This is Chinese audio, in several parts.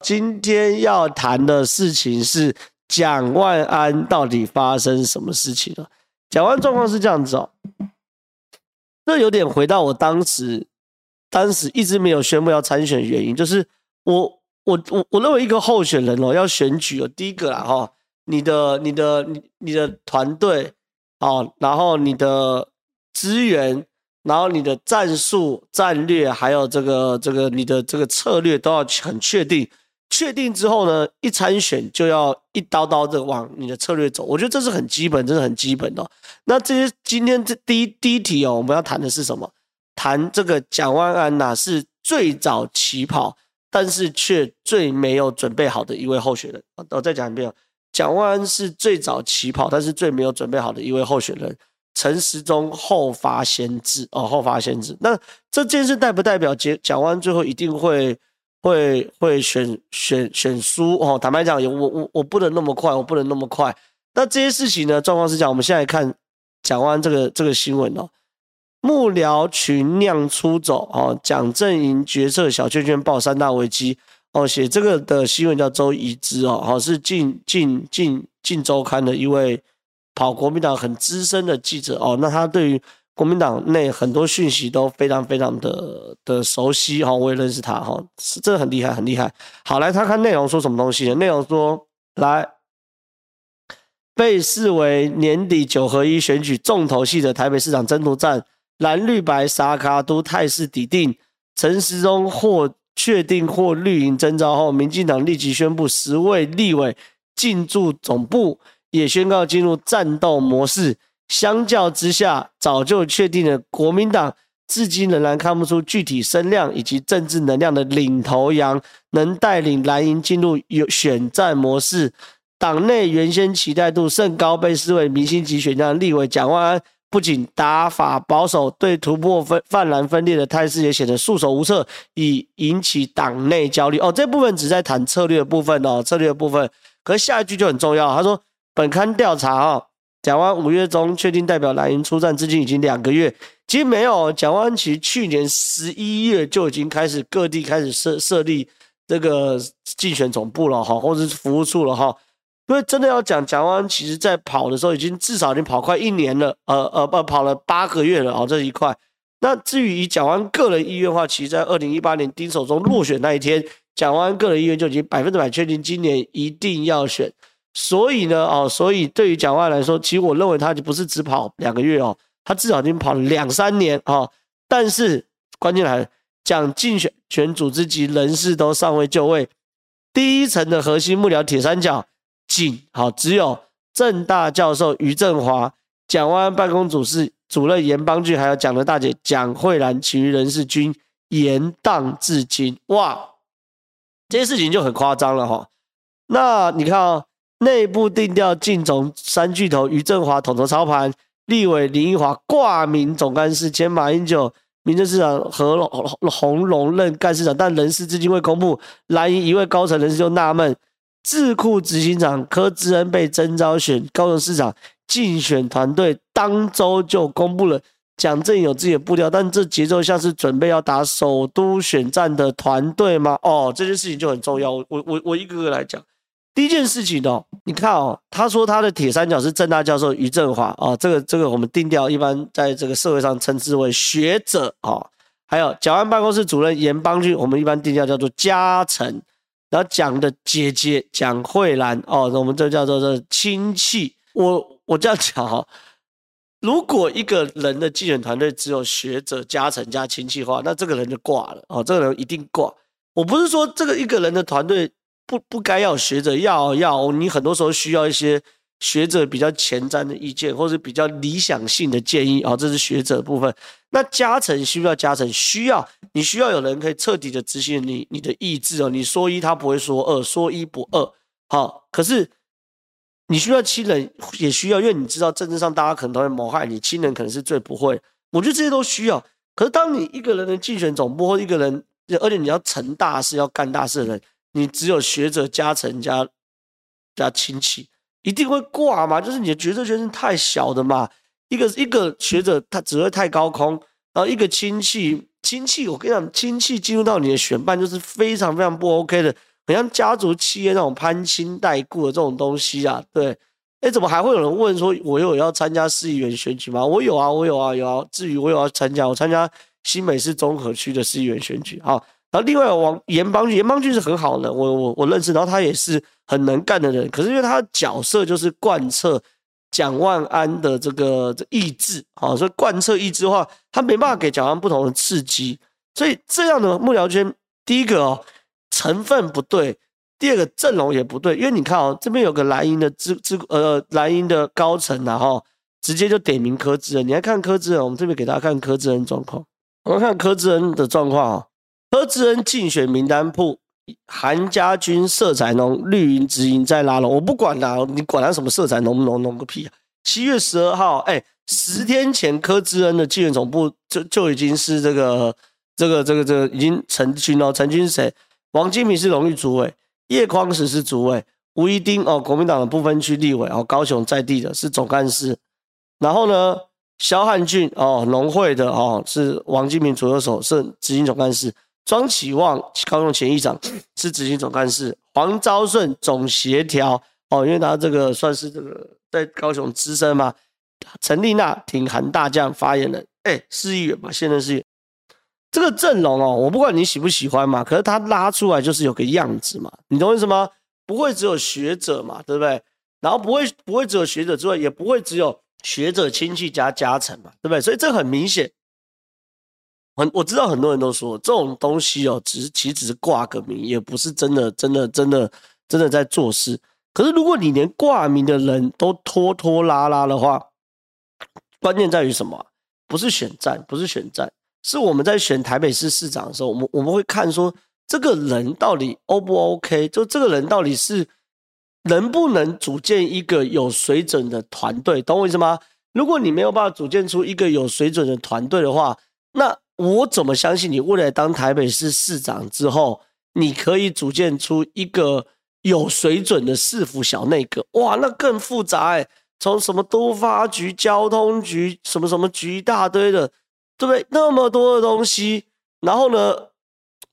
今天要谈的事情是蒋万安到底发生什么事情了？蒋万安状况是这样子哦，这有点回到我当时，当时一直没有宣布要参选原因，就是我我我我认为一个候选人哦要选举哦，第一个啦哈，你的你的你你的团队哦，然后你的资源。然后你的战术、战略，还有这个、这个你的这个策略都要很确定。确定之后呢，一参选就要一刀刀的往你的策略走。我觉得这是很基本，真的很基本的。那这些今天这第一第一题哦，我们要谈的是什么？谈这个蒋万安呐，是最早起跑，但是却最没有准备好的一位候选人。我再讲一遍，蒋万安是最早起跑，但是最没有准备好的一位候选人。陈时中后发先至哦，后发先至。那这件事代不代表蒋蒋万安最后一定会会会选选选输哦？坦白讲，我我我不能那么快，我不能那么快。那这些事情呢？状况是讲，我们现在看蒋万这个这个新闻哦，幕僚群酿出走哦，蒋阵营决策小圈圈爆三大危机哦。写这个的新闻叫周怡之哦，好是近近近近周刊的一位。跑国民党很资深的记者哦，那他对于国民党内很多讯息都非常非常的的熟悉哈，我也认识他哈，是真的很厉害很厉害。好，来他看内容说什么东西？内容说，来被视为年底九合一选举重头戏的台北市长争夺战，蓝绿白沙卡都态势底定，陈时中获确定获绿营征召后，民进党立即宣布十位立委进驻总部。也宣告进入战斗模式。相较之下，早就确定了国民党至今仍然看不出具体声量以及政治能量的领头羊，能带领蓝营进入有选战模式。党内原先期待度甚高，被视为明星级选将的立委蒋万安，不仅打法保守，对突破分泛蓝分裂的态势也显得束手无策，以引起党内焦虑。哦，这部分只在谈策略部分哦，策略部分。可下一句就很重要，他说。本刊调查啊，蒋万五月中确定代表蓝营出战，至今已经两个月。其实没有，蒋万安其实去年十一月就已经开始各地开始设设立这个竞选总部了哈，或者是服务处了哈。因为真的要讲，蒋万其实在跑的时候，已经至少已经跑快一年了，呃呃不跑了八个月了啊，这一块。那至于以蒋万个人意愿的话，其实在二零一八年丁守中落选那一天，蒋万个人意愿就已经百分之百确定今年一定要选。所以呢，哦，所以对于蒋万来说，其实我认为他就不是只跑两个月哦，他至少已经跑了两三年哦。但是关键来了，讲竞选全组织及人事都尚未就位，第一层的核心幕僚铁三角仅好只有政大教授于振华、蒋万安办公主事主任严邦俊，还有蒋的大姐蒋慧兰，其余人事均延宕至今。哇，这些事情就很夸张了哈、哦。那你看哦。内部定调，竞总三巨头于振华统筹操盘，立委林奕华挂名总干事，兼马英九民政市长何鸿龙任干事长，但人事至今未公布。蓝营一位高层人士就纳闷：智库执行长柯志恩被征召选高雄市长，竞选团队当周就公布了，蒋阵有自己的步调，但这节奏像是准备要打首都选战的团队吗？哦，这件事情就很重要。我我我一个个来讲。第一件事情哦，你看哦，他说他的铁三角是政大教授于振华啊，这个这个我们定调一般在这个社会上称之为学者啊，还有蒋安办公室主任严邦俊，我们一般定调叫做嘉诚，然后蒋的姐姐蒋慧兰哦，我们这叫做这亲戚。我我这样讲哈，如果一个人的竞选团队只有学者、嘉诚加亲戚的话，那这个人就挂了哦，这个人一定挂。我不是说这个一个人的团队。不不该要学者要要你很多时候需要一些学者比较前瞻的意见，或者比较理想性的建议啊，这是学者部分。那加成需要加成，需要你需要有人可以彻底的执行你你的意志哦。你说一，他不会说二；说一不二。好，可是你需要亲人，也需要，因为你知道政治上大家可能都会谋害你，亲人可能是最不会。我觉得这些都需要。可是当你一个人的竞选总部或一个人，而且你要成大事、要干大事的人。你只有学者加成加加亲戚，一定会挂嘛？就是你的决策权是太小的嘛？一个一个学者他只会太高空，然后一个亲戚亲戚，我跟你讲，亲戚进入到你的选办就是非常非常不 OK 的。很像家族企业那种攀亲带故的这种东西啊。对，哎，怎么还会有人问说，我有要参加市议员选举吗？我有啊，我有啊，有啊。至于我有要参加，我参加新北市中和区的市议员选举。好，然后另外王严邦俊，颜邦俊是很好的，我我我认识，然后他也是很能干的人。可是因为他的角色就是贯彻蒋万安的这个这意志，好，所以贯彻意志的话，他没办法给蒋万安不同的刺激。所以这样的幕僚圈，第一个哦，成分不对，第二个阵容也不对，因为你看哦，这边有个蓝营的支支呃蓝营的高层然后直接就点名柯志恩，你来看柯志恩，我们这边给大家看柯志恩状况，我们看柯志恩的状况啊，柯志恩竞选名单簿，韩家军色彩浓，绿营直营在拉拢，我不管啦，你管他什么色彩浓不浓，浓个屁啊！七月十二号，哎，十天前柯志恩的竞选总部就就已经是这个。这个这个这个已经成军了，成军是谁？王金平是荣誉主委，叶匡时是主委，吴怡丁哦，国民党的不分区立委哦，高雄在地的是总干事。然后呢，萧汉俊哦，农会的哦，是王金平左右手，是执行总干事。庄启旺高雄前议长 是执行总干事。黄昭顺总协调哦，因为他这个算是这个在高雄资深嘛。陈丽娜挺韩大将发言人，哎，市议员嘛，现任市议员。这个阵容哦，我不管你喜不喜欢嘛，可是他拉出来就是有个样子嘛，你懂我意思吗？不会只有学者嘛，对不对？然后不会不会只有学者之外，也不会只有学者亲戚加加成嘛，对不对？所以这很明显，很我知道很多人都说这种东西哦，只是其实只是挂个名，也不是真的真的真的真的在做事。可是如果你连挂名的人都拖拖拉拉的话，关键在于什么？不是选战，不是选战。是我们在选台北市市长的时候，我们我们会看说这个人到底 O 不 OK，就这个人到底是能不能组建一个有水准的团队，懂我意思吗？如果你没有办法组建出一个有水准的团队的话，那我怎么相信你未来当台北市市长之后，你可以组建出一个有水准的市府小内阁？哇，那更复杂哎，从什么都发局、交通局、什么什么局一大堆的。对不对？那么多的东西，然后呢，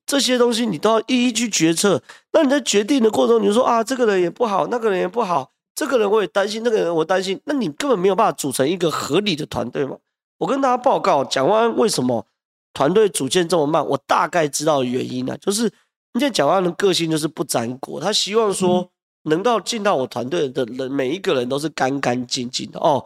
这些东西你都要一一去决策。那你在决定的过程中，你说啊，这个人也不好，那个人也不好，这个人我也担心，那个人我担心，那你根本没有办法组成一个合理的团队嘛。我跟大家报告，蒋万为什么团队组建这么慢，我大概知道原因了，就是人家蒋万安的个性就是不沾锅，他希望说能够进到我团队的人，每一个人都是干干净净的哦。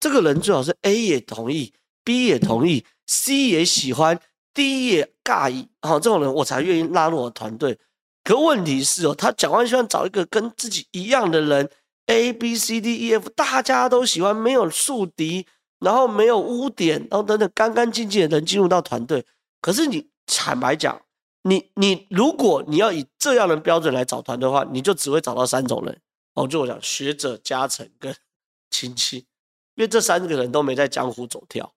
这个人最好是 A 也同意，B 也同意。C 也喜欢，D 也尬意，好，这种人我才愿意拉入我团队。可问题是哦，他蒋万希望找一个跟自己一样的人，A B C D E F，大家都喜欢，没有宿敌，然后没有污点，然后等等干干净净的人进入到团队。可是你坦白讲，你你如果你要以这样的标准来找团队的话，你就只会找到三种人哦，就我讲学者、家臣跟亲戚，因为这三个人都没在江湖走跳。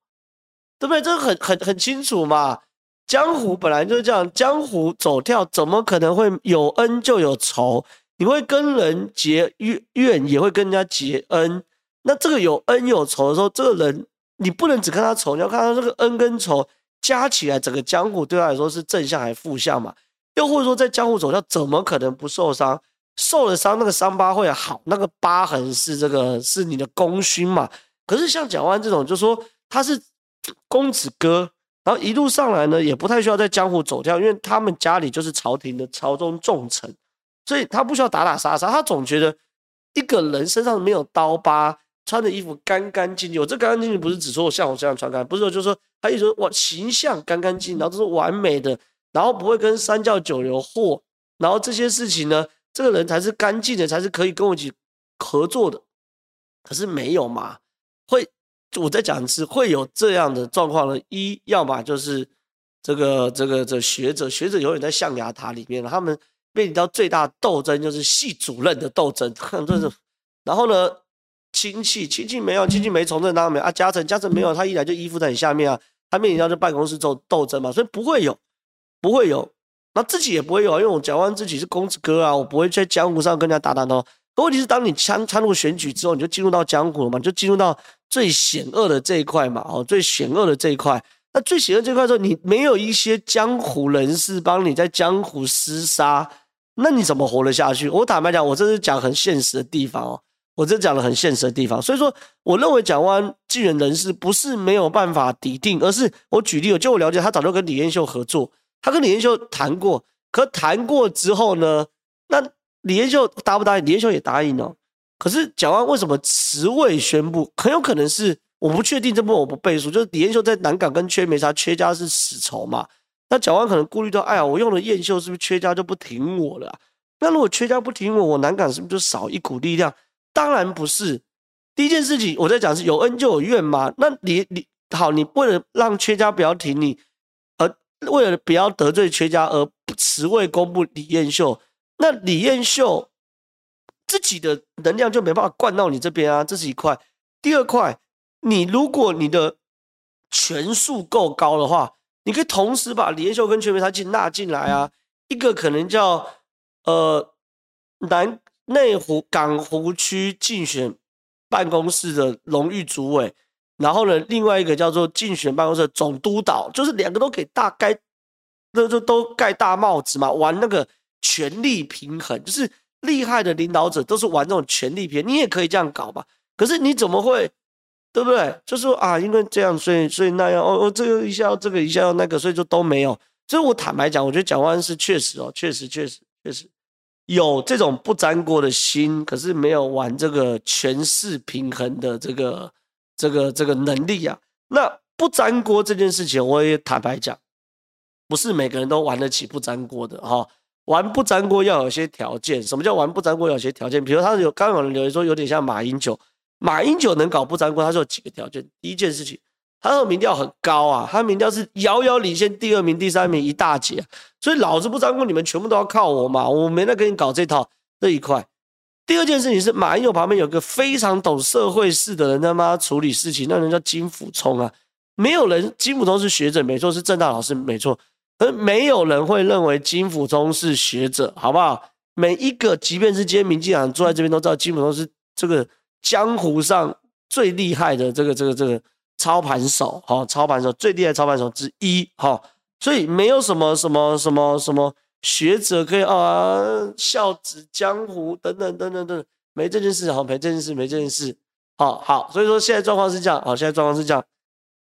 对不对？这很很很清楚嘛。江湖本来就是这样，江湖走跳怎么可能会有恩就有仇？你会跟人结怨，也会跟人家结恩。那这个有恩有仇的时候，这个人你不能只看他仇，你要看他这个恩跟仇加起来，整个江湖对他来说是正向还是负向嘛？又或者说，在江湖走跳怎么可能不受伤？受了伤，那个伤疤会好，那个疤痕是这个是你的功勋嘛？可是像蒋万这种，就说他是。公子哥，然后一路上来呢，也不太需要在江湖走跳，因为他们家里就是朝廷的朝中重臣，所以他不需要打打杀杀。他总觉得一个人身上没有刀疤，穿的衣服干干净净。我这干干净净不是只说我像我这样穿干，不是说就是说他一直说我形象干干净净，然后都是完美的，然后不会跟三教九流或，然后这些事情呢，这个人才是干净的，才是可以跟我一起合作的。可是没有嘛，会。我在讲的是会有这样的状况呢，一要么就是这个这个这个、学者学者永远在象牙塔里面，他们面临到最大斗争就是系主任的斗争，就是然后呢亲戚亲戚没有亲戚没从政当然没有啊，家臣家臣没有，他一来就依附在你下面啊，他面临到这办公室斗斗争嘛，所以不会有不会有，那自己也不会有，因为我讲完自己是公子哥啊，我不会在江湖上跟人家打打闹。问题是，当你参参入选举之后，你就进入到江湖了嘛，就进入到最险恶的这一块嘛，哦，最险恶的这一块。那最险恶这一块的时候，你没有一些江湖人士帮你在江湖厮杀，那你怎么活得下去？我坦白讲，我这是讲很现实的地方哦，我这讲了很现实的地方。所以说，我认为蒋万安继任人事不是没有办法抵定，而是我举例，就我了解，他早就跟李彦秀合作，他跟李彦秀谈过，可谈过之后呢，那李彦秀答不答应？李彦秀也答应哦。可是蒋万为什么迟未宣布？很有可能是我不确定，这部分我不背书。就是李彦秀在南港跟缺没差，缺家是死仇嘛。那蒋万可能顾虑到，哎呀，我用了彦秀，是不是缺家就不挺我了？那如果缺家不挺我，我南港是不是就少一股力量？当然不是。第一件事情我在讲是有恩就有怨嘛。那你你好，你为了让缺家不要挺你，而为了不要得罪缺家而不辞未公布李彦秀，那李彦秀。自己的能量就没办法灌到你这边啊，这是一块。第二块，你如果你的权数够高的话，你可以同时把李彦秀跟阙梅他进纳进来啊。一个可能叫呃南内湖港湖区竞选办公室的荣誉主委，然后呢，另外一个叫做竞选办公室总督导，就是两个都给大盖，那就都盖大帽子嘛，玩那个权力平衡，就是。厉害的领导者都是玩这种权力片，你也可以这样搞吧？可是你怎么会，对不对？就是说啊，因为这样，所以所以那样，哦哦，这个一下要这个，一下要那个，所以就都没有。所以我坦白讲，我觉得蒋万是确实哦，确实确实确实有这种不沾锅的心，可是没有玩这个权势平衡的这个这个这个能力啊。那不沾锅这件事情，我也坦白讲，不是每个人都玩得起不沾锅的哈。玩不沾锅要有些条件，什么叫玩不沾锅要有些条件？比如他有刚有人留言说有点像马英九，马英九能搞不沾锅，他是有几个条件。第一件事情，他民调很高啊，他民调是遥遥领先第二名、第三名一大截，所以老子不沾锅，你们全部都要靠我嘛，我没得给你搞这套这一块。第二件事情是马英九旁边有个非常懂社会事的人，他妈处理事情，那人叫金溥聪啊，没有人，金溥聪是学者没错，是正大老师没错。而没有人会认为金溥聪是学者，好不好？每一个，即便是今天民进党坐在这边，都知道金溥聪是这个江湖上最厉害的这个这个这个操盘手，哈，操盘手最厉害操盘手之一，哈。所以没有什么什么什么什么学者可以啊，笑指江湖等等等等等，没这件事，好，没这件事，没这件事，好好。所以说现在状况是这样，好，现在状况是这样。